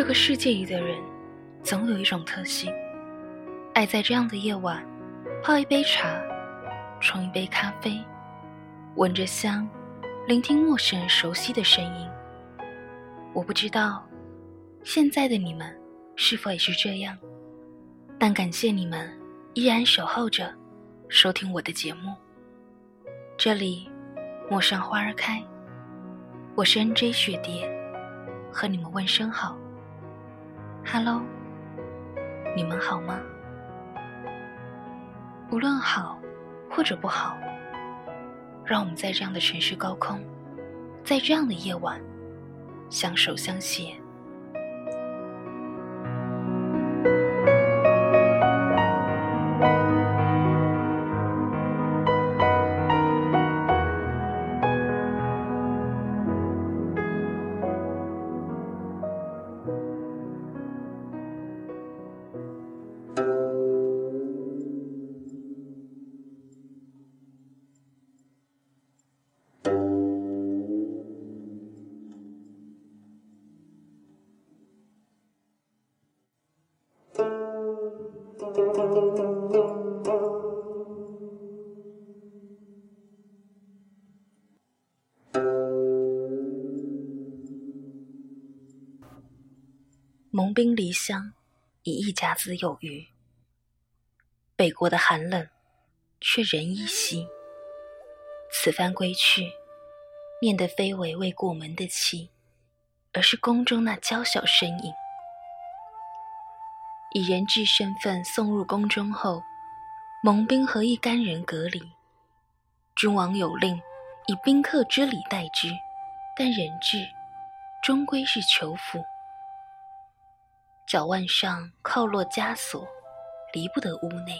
这个世界里的人，总有一种特性，爱在这样的夜晚，泡一杯茶，冲一杯咖啡，闻着香，聆听陌生人熟悉的声音。我不知道，现在的你们是否也是这样，但感谢你们依然守候着，收听我的节目。这里，陌上花儿开，我是 N J 雪蝶，和你们问声好。Hello，你们好吗？无论好或者不好，让我们在这样的城市高空，在这样的夜晚，相守相携。蒙兵离乡，已一甲子有余。北国的寒冷，却人依稀。此番归去，念的非为未过门的妻，而是宫中那娇小身影。以人质身份送入宫中后，蒙兵和一干人隔离。君王有令，以宾客之礼待之，但人质终归是囚俘。脚腕上靠落枷锁，离不得屋内。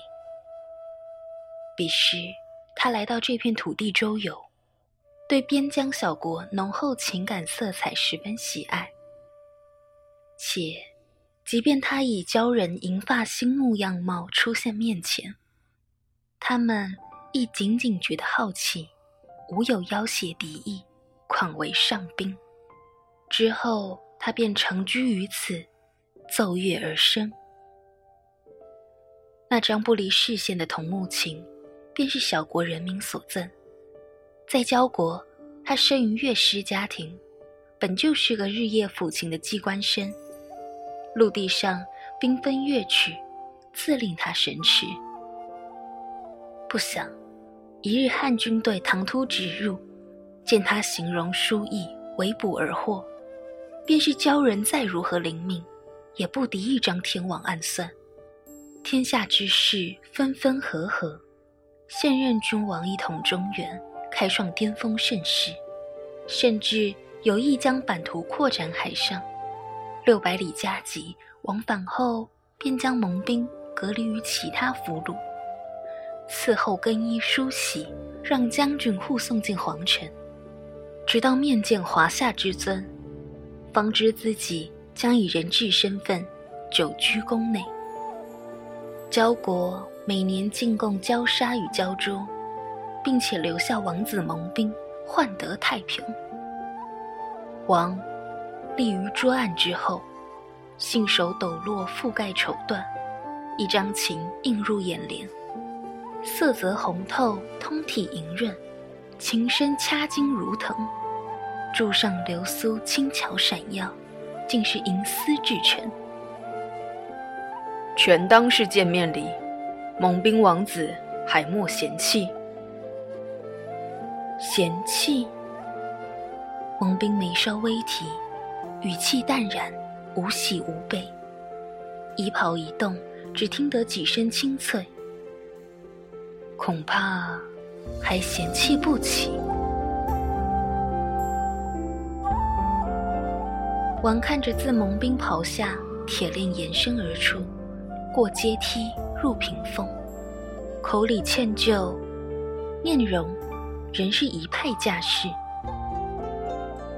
彼时，他来到这片土地周游，对边疆小国浓厚情感色彩十分喜爱。且，即便他以鲛人银发星目样貌出现面前，他们亦仅仅觉得好奇，无有要挟敌意，况为上宾。之后，他便成居于此。奏乐而生，那张不离视线的桐木琴，便是小国人民所赠。在交国，他生于乐师家庭，本就是个日夜抚琴的机关生。陆地上缤纷乐曲，自令他神驰。不想，一日汉军队唐突直入，见他形容疏逸，围捕而获，便是鲛人再如何灵敏。也不敌一张天网暗算，天下之事分分合合，现任君王一统中原，开创巅峰盛世，甚至有意将版图扩展海上，六百里加急，往返后便将蒙兵隔离于其他俘虏，伺候更衣梳洗，让将军护送进皇城，直到面见华夏之尊，方知自己。将以人质身份久居宫内。交国每年进贡焦沙与焦珠，并且留下王子蒙兵，换得太平。王立于桌案之后，信手抖落覆盖绸缎，一张琴映入眼帘，色泽红透，通体莹润，琴身掐金如藤，柱上流苏轻巧闪耀。竟是银丝制成，全当是见面礼。蒙兵王子还莫嫌弃。嫌弃？蒙兵眉梢微提，语气淡然，无喜无悲。衣袍一动，只听得几声清脆。恐怕还嫌弃不起。王看着自蒙兵袍下铁链延伸而出，过阶梯入屏风，口里歉疚，面容仍是一派架势。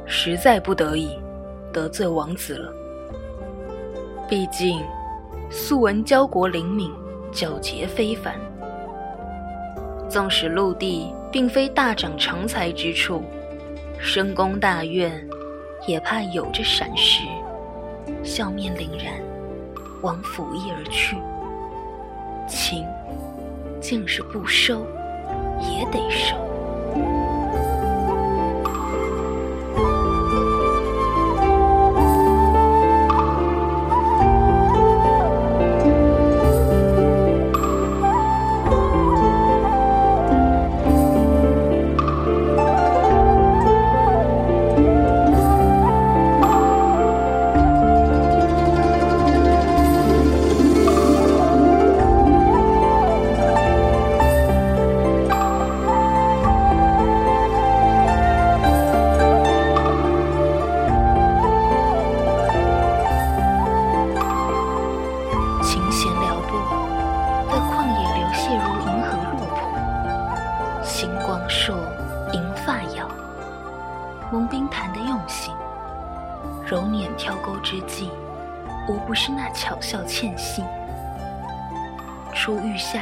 实在不得已，得罪王子了。毕竟，素闻交国灵敏，皎洁非凡。纵使陆地并非大长长才之处，深宫大院。也怕有着闪失。笑面凛然，往府邑而去。情，竟是不收，也得收。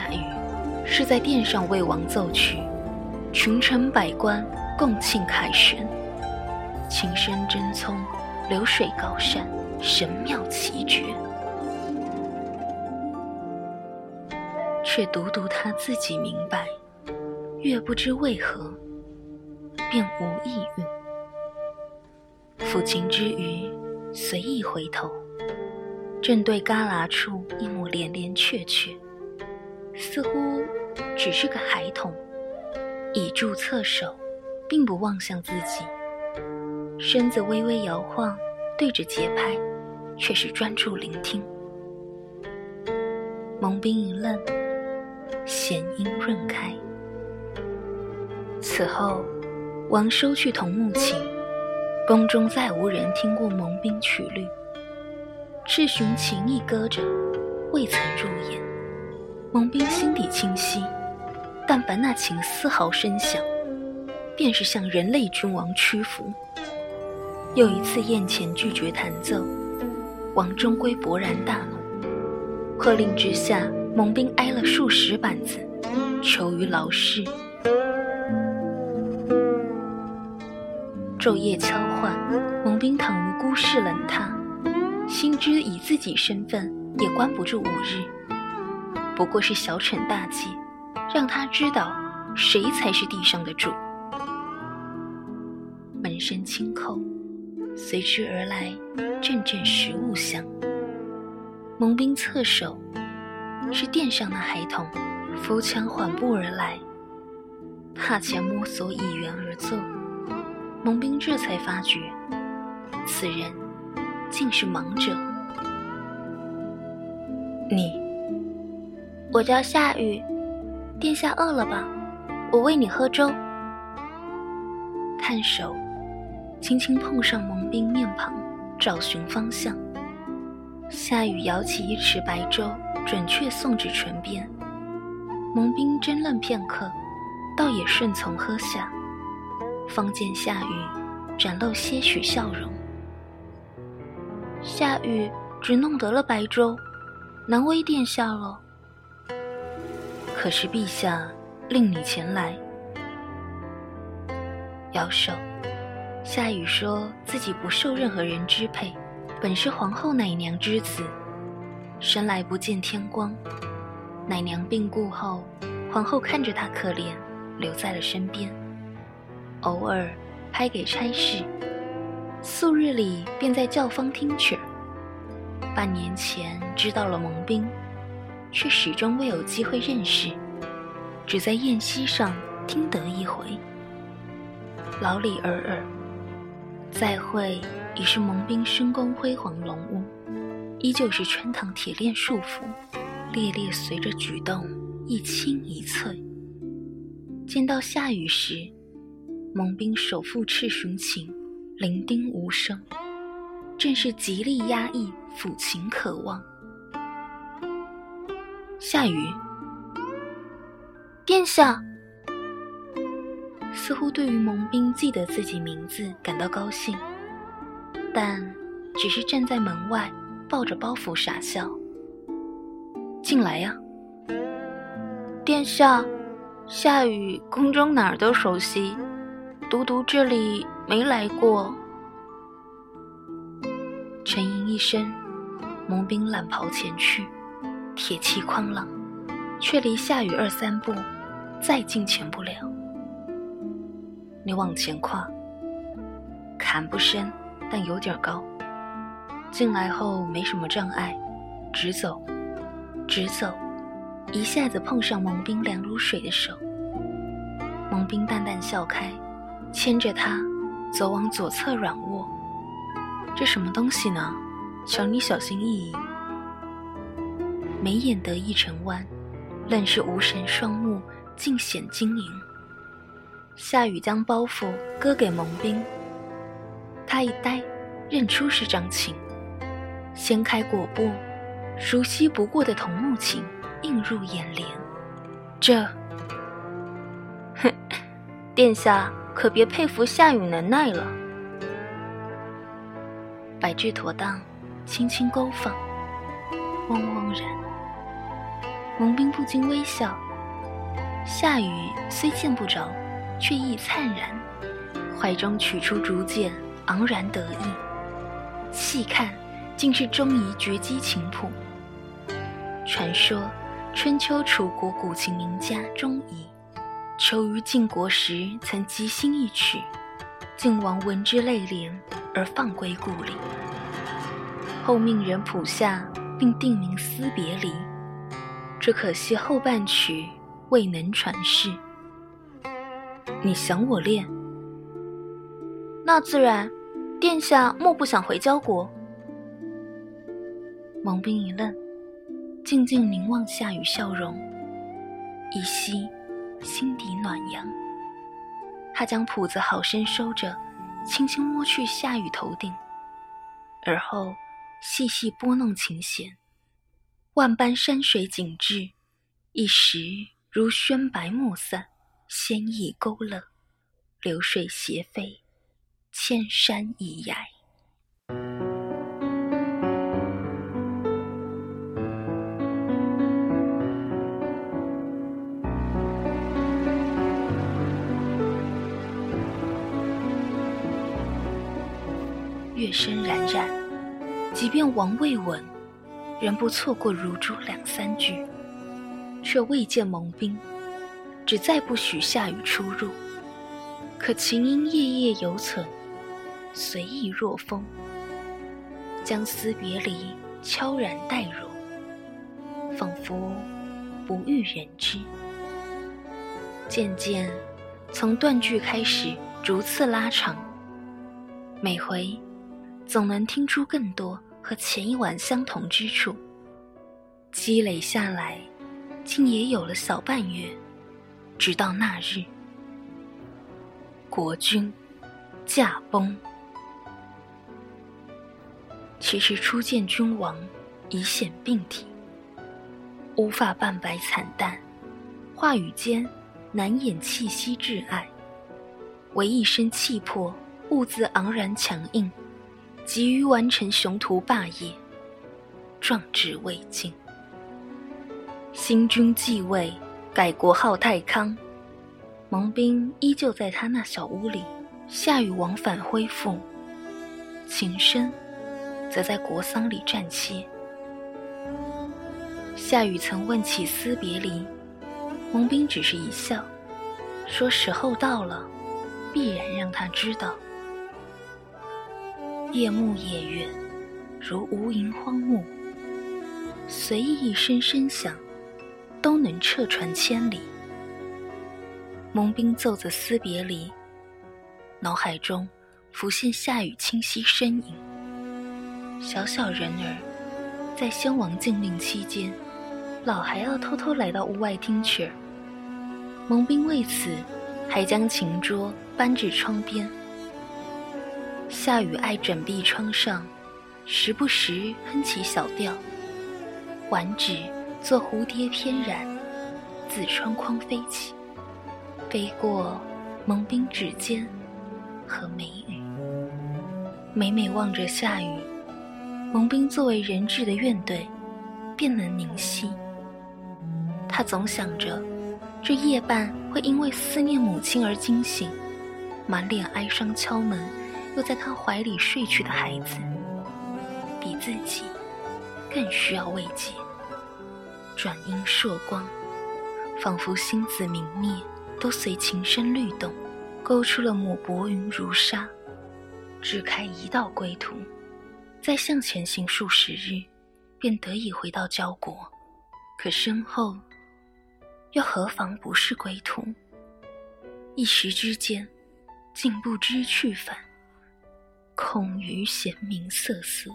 下雨，是在殿上为王奏曲，群臣百官共庆凯旋。琴声真聪，流水高山，神妙奇绝。却独独他自己明白，越不知为何，便无意蕴。抚琴之余，随意回头，正对旮旯处一抹连连雀雀，似乎只是个孩童，倚柱侧首，并不望向自己，身子微微摇晃，对着节拍，却是专注聆听。蒙冰一愣，弦音润开。此后，王收去桐木琴。宫中再无人听过蒙兵曲律，赤寻琴亦搁着，未曾入眼。蒙兵心底清晰，但凡那琴丝毫声响，便是向人类君王屈服。又一次宴前拒绝弹奏，王终归勃然大怒，喝令之下，蒙兵挨了数十板子，囚于牢室。昼夜敲唤，蒙冰倘无辜视冷榻，心知以自己身份也关不住五日，不过是小惩大戒，让他知道谁才是地上的主。门声轻叩，随之而来阵阵食物香。蒙兵侧首，是殿上的孩童，扶墙缓步而来，榻前摸索倚圆而坐。蒙兵这才发觉，此人竟是盲者。你，我叫夏雨，殿下饿了吧？我喂你喝粥。看手，轻轻碰上蒙兵面庞，找寻方向。夏雨舀起一匙白粥，准确送至唇边。蒙兵怔愣片刻，倒也顺从喝下。方见夏雨展露些许笑容。夏雨只弄得了白粥，难为殿下了。可是陛下令你前来，摇手。夏雨说自己不受任何人支配，本是皇后奶娘之子，生来不见天光。奶娘病故后，皇后看着他可怜，留在了身边。偶尔拍给差事，素日里便在教坊听曲。半年前知道了蒙兵，却始终未有机会认识，只在宴席上听得一回。老李尔尔，再会已是蒙兵深宫辉煌龙屋，依旧是穿堂铁链束缚，猎猎随着举动一清一翠。见到下雨时。蒙兵手负赤寻琴，伶仃无声，正是极力压抑抚琴渴望。夏雨，殿下，似乎对于蒙兵记得自己名字感到高兴，但只是站在门外抱着包袱傻笑。进来呀，殿下，夏雨宫中哪儿都熟悉。独独这里没来过。沉吟一声，蒙兵揽袍前去，铁气哐啷，却离下雨二三步，再近前不了。你往前跨，坎不深，但有点高。进来后没什么障碍，直走，直走，一下子碰上蒙兵凉如水的手。蒙兵淡淡笑开，牵着他走往左侧软卧。这什么东西呢？瞧你小心翼翼。眉眼得意成弯，愣是无神双目，尽显晶莹。夏雨将包袱割给蒙兵，他一呆，认出是张琴。掀开裹布，熟悉不过的桐木琴映入眼帘。这，哼，殿下可别佩服夏雨能耐了。摆置妥当，轻轻勾放，嗡嗡然。蒙兵不禁微笑。夏雨虽见不着，却亦灿然，怀中取出竹简，昂然得意。细看。竟是钟仪绝迹琴谱。传说春秋楚国古琴名家钟仪，求于晋国时曾即兴一曲，晋王闻之泪涟，而放归故里。后命人谱下，并定名《思别离》。只可惜后半曲未能传世。你想我练？那自然。殿下莫不想回交国？蒙兵一愣，静静凝望夏雨笑容，一息心底暖阳。他将谱子好生收着，轻轻摸去夏雨头顶，而后细细拨弄琴弦。万般山水景致，一时如轩白暮散，仙意勾勒，流水斜飞，千山一崖。乐声冉冉，即便王未稳，仍不错过如珠两三句，却未见蒙兵，只再不许下雨出入。可琴音夜夜犹存，随意若风，将思别离悄然带入，仿佛不欲人知。渐渐，从断句开始，逐次拉长，每回。总能听出更多和前一晚相同之处。积累下来，竟也有了小半月。直到那日，国君驾崩。其实初见君王，已显病体，乌发半白惨淡，话语间难掩气息挚爱，唯一身气魄，兀自昂然强硬。急于完成雄图霸业，壮志未尽。新君继位，改国号太康。蒙兵依旧在他那小屋里，夏雨往返恢复。琴声，则在国丧里暂歇。夏雨曾问起思别离，蒙兵只是一笑，说时候到了，必然让他知道。夜幕夜月，如无垠荒漠，随意一声声响，都能彻传千里。蒙兵奏着思别离，脑海中浮现夏雨清晰身影。小小人儿，在先王禁令期间，老还要偷偷来到屋外听曲儿。蒙兵为此，还将琴桌搬至窗边。夏雨爱枕壁窗上，时不时哼起小调。挽指做蝴蝶翩然，自窗框飞起，飞过蒙冰指尖和眉宇。每每望着夏雨，蒙冰作为人质的怨怼，便能凝息。他总想着，这夜半会因为思念母亲而惊醒，满脸哀伤敲门。又在他怀里睡去的孩子，比自己更需要慰藉。转阴烁光，仿佛星子明灭，都随琴声律动，勾出了抹薄云如纱，只开一道归途。再向前行数十日，便得以回到焦国。可身后，又何妨不是归途？一时之间，竟不知去返，空余闲名瑟瑟。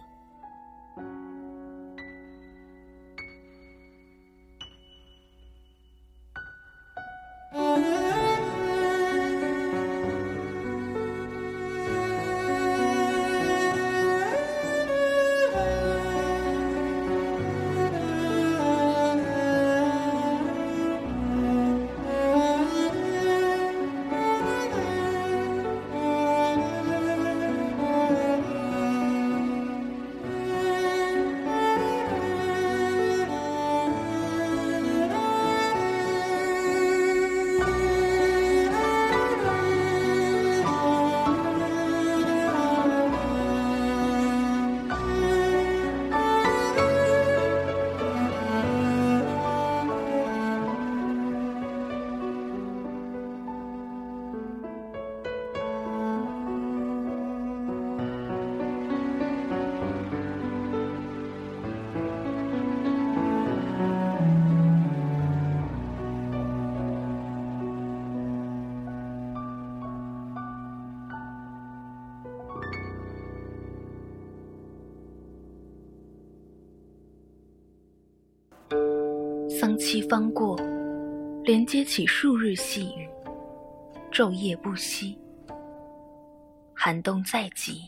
丧期方过，连接起数日细雨，昼夜不息。寒冬在即，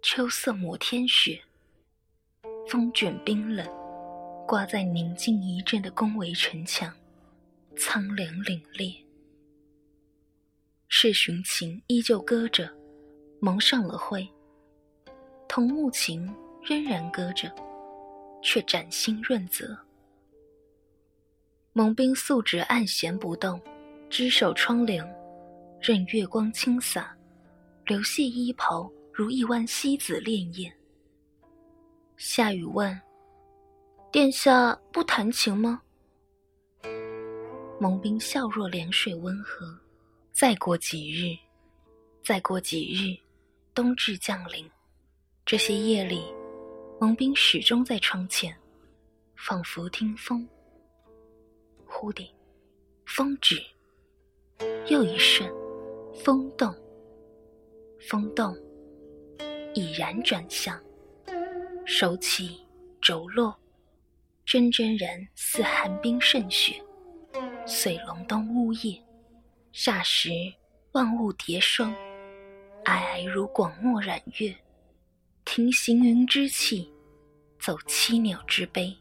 秋色抹天雪，风卷冰冷，挂在宁静一阵的宫闱城墙，苍凉凛冽。赤寻琴依旧搁着，蒙上了灰；桐木琴仍然搁着，却崭新润泽。蒙冰素指按弦不动，只守窗棂，任月光倾洒，流泻衣袍如一弯西子潋滟。夏雨问：“殿下不弹琴吗？”蒙冰笑若凉水温和。再过几日，再过几日，冬至降临。这些夜里，蒙冰始终在窗前，仿佛听风。忽地，风止；又一瞬，风动。风动，已然转向，手起轴落，真真然似寒冰渗雪，遂隆冬呜咽。霎时，万物叠霜，皑皑如广漠染月。停行云之气，走栖鸟之悲。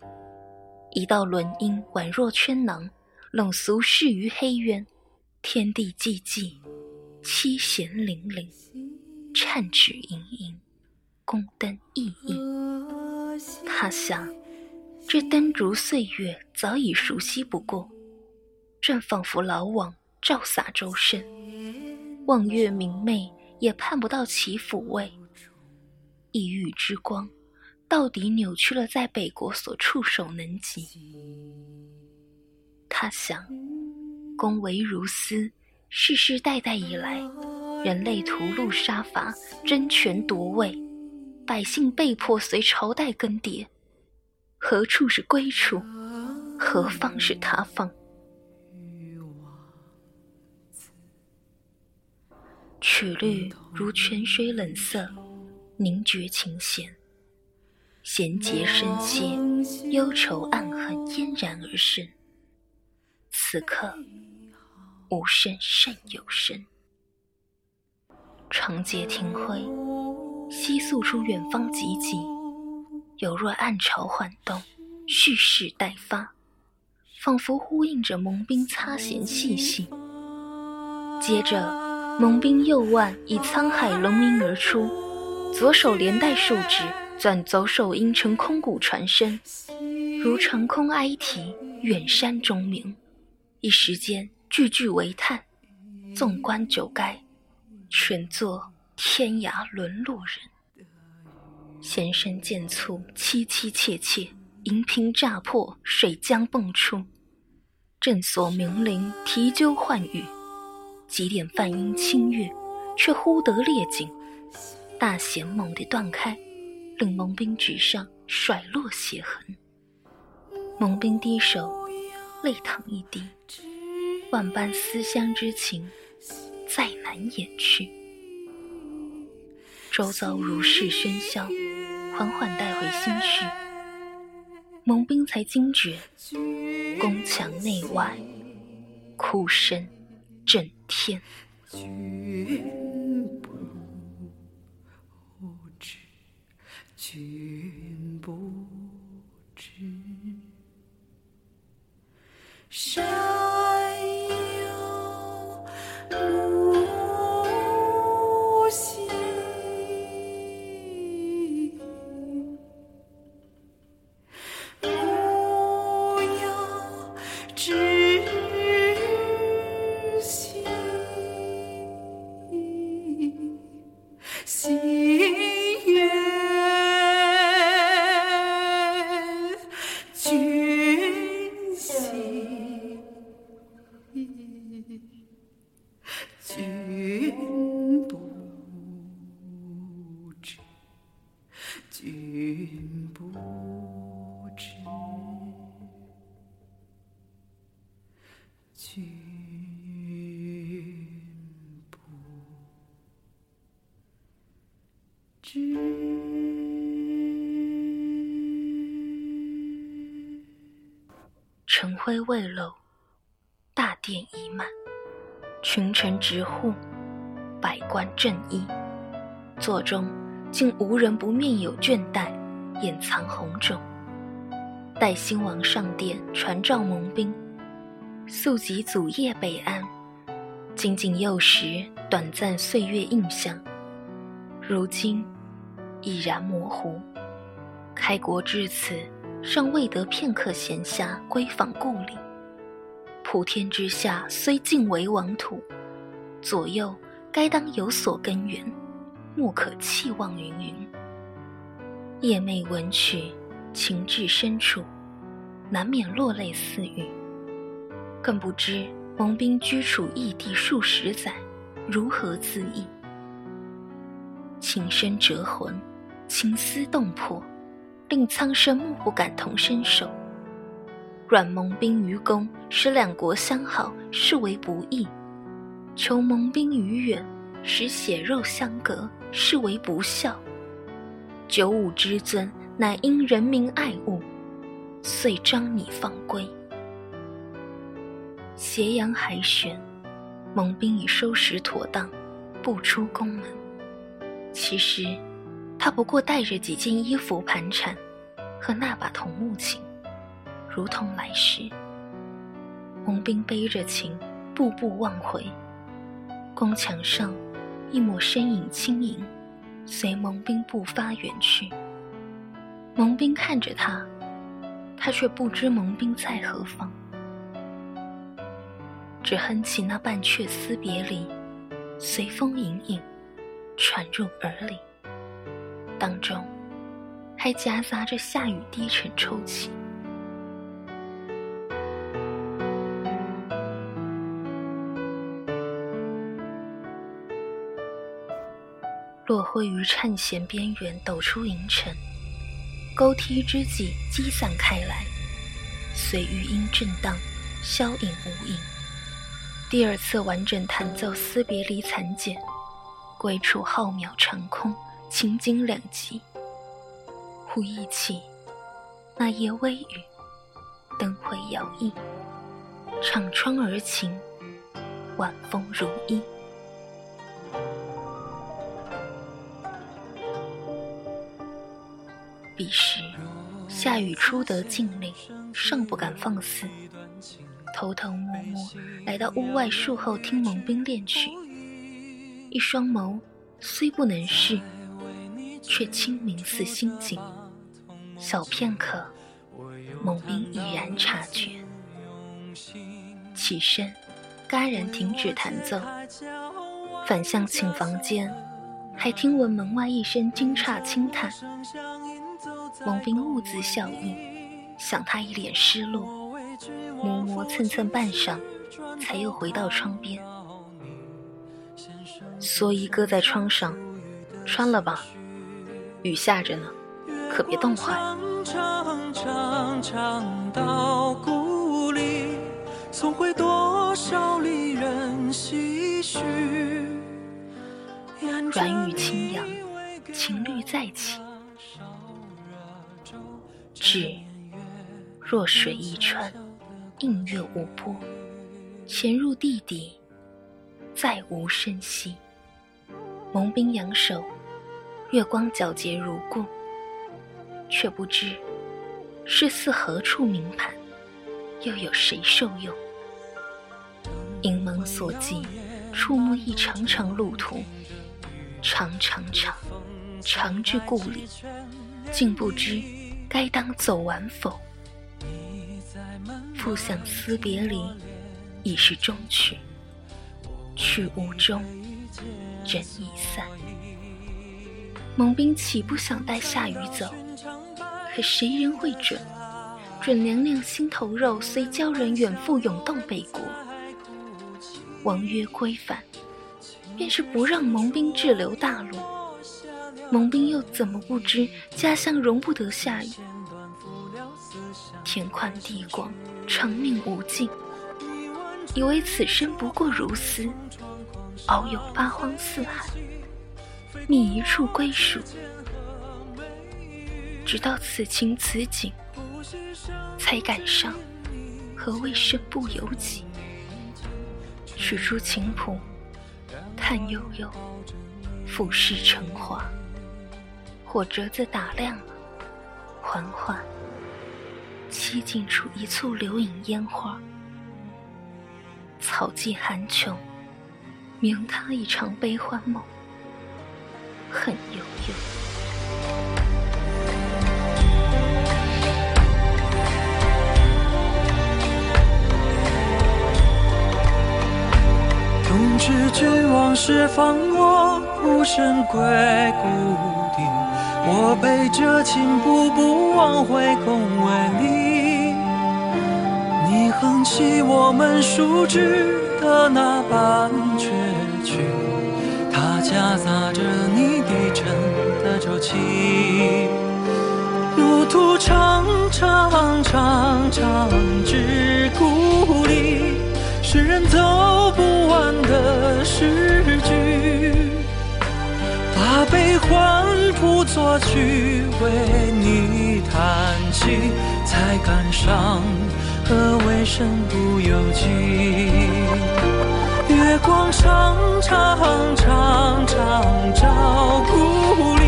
一道轮音宛若圈囊，笼俗世于黑渊。天地寂寂，七弦泠泠，颤指盈盈，宫灯熠熠。他想，这灯烛岁月早已熟悉不过，正仿佛老往。照洒周身，望月明媚，也盼不到其抚慰。异域之光，到底扭曲了在北国所触手能及。他想，宫闱如斯，世世代代以来，人类屠戮杀伐，争权夺位，百姓被迫随朝代更迭。何处是归处？何方是他方？曲律如泉水冷涩，凝绝琴弦。弦结声歇，忧愁暗恨嫣然而生。此刻，无声胜有声。长街庭辉，悉诉出远方寂寂，犹若暗潮缓动，蓄势待发，仿佛呼应着蒙兵擦弦细细。接着。蒙兵右腕以沧海龙鸣而出，左手连带数指，转走手音成空谷传声，如长空哀啼，远山钟鸣。一时间，句句为叹。纵观九垓，全作天涯沦落人。弦声渐促，凄凄切切，银瓶乍破，水浆迸出。正所鸣铃，啼鸠唤雨，几点泛音清越，却忽得裂紧。大弦猛地断开，蒙兵纸上甩落血痕。蒙兵低首，泪淌一滴，万般思乡之情，再难掩去。周遭如是喧嚣，缓缓带回心绪。蒙兵才惊觉，宫墙内外，哭声震天。君不知，君不晨晖未露，大殿已满，群臣直呼，百官正议，座中竟无人不面有倦怠，眼藏红肿。待新王上殿传召蒙兵，速即祖业北安，仅仅幼时短暂岁月印象，如今已然模糊。开国至此。尚未得片刻闲暇归访故里，普天之下虽尽为王土，左右该当有所根源，莫可弃望云云。夜寐闻曲，情至深处，难免落泪似雨。更不知蒙兵居处异地数十载，如何自抑？情深折魂，情思动魄。令苍生莫不感同身受。阮蒙兵于公，使两国相好，视为不义；求蒙兵于远，使血肉相隔，视为不孝。九五之尊，乃因人民爱物，遂张你放归。斜阳还悬，蒙兵已收拾妥当，步出宫门。其实。他不过带着几件衣服盘缠，和那把桐木琴，如同来时。蒙兵背着琴，步步望回。宫墙上，一抹身影轻盈，随蒙兵步伐远去。蒙兵看着他，他却不知蒙兵在何方，只哼起那半阙思别离，随风隐隐传入耳里。当中，还夹杂着下雨低沉抽泣。落灰于颤弦边缘，抖出银尘，钩梯之际积散开来，随余音震荡，消隐无影。第二次完整弹奏思别离残简，归处浩渺长空。情景两极，忽忆起那夜微雨，灯辉摇曳，敞窗而晴，晚风如衣。彼时，夏雨初得禁令，尚不敢放肆，偷偷摸摸来到屋外树后听蒙兵练曲，一双眸虽不能视。却清明似心境，小片刻，蒙兵已然察觉。起身，戛然停止弹奏，反向寝房间，还听闻门外一声惊诧轻叹。蒙斌兀自笑意，想他一脸失落，磨磨蹭蹭半晌，才又回到窗边。蓑衣搁在窗上，穿了吧，雨下着呢，可别冻坏。软语轻扬，情侣再起。至弱水一川，映月无波。潜入地底，再无声息。蒙冰扬手，月光皎洁如故，却不知是似何处名盘，又有谁受用？银门所寄，触目一长长路途，长长长，长至故里，竟不知该当走完否？复想思别离，已是终曲，去无终。人已散，蒙兵岂不想带夏雨走？可谁人会准？准娘娘心头肉，虽鲛人远赴永洞北国。王约归返，便是不让蒙兵滞留大陆。蒙兵又怎么不知家乡容不得下雨？天宽地广，长命无尽，以为此生不过如斯。遨游八荒四海，觅一处归属。直到此情此景，才感伤何谓身不由己。取出琴谱，叹悠悠，俯视成华。火折子打亮了，缓缓栖静出一簇流影烟花。草寂寒穷。明他一场悲欢梦，恨悠悠。冬至君往事放我孤身归故地，我背着琴步步往回宫闱里。你哼起我们熟知的那半阙。曲，它夹杂着你低沉的周期。路途长长长长至故里，世人走不完的诗句。把悲欢谱作曲，为你弹起，才感伤何为身不由己。月光长长长长照故里，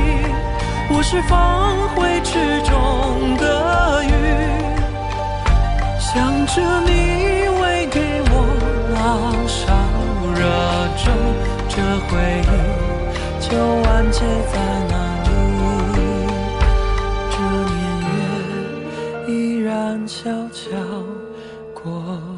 我是放回池中的鱼，想着你喂给我老烧热衷，这回忆就完结在那里，这年月依然悄悄过。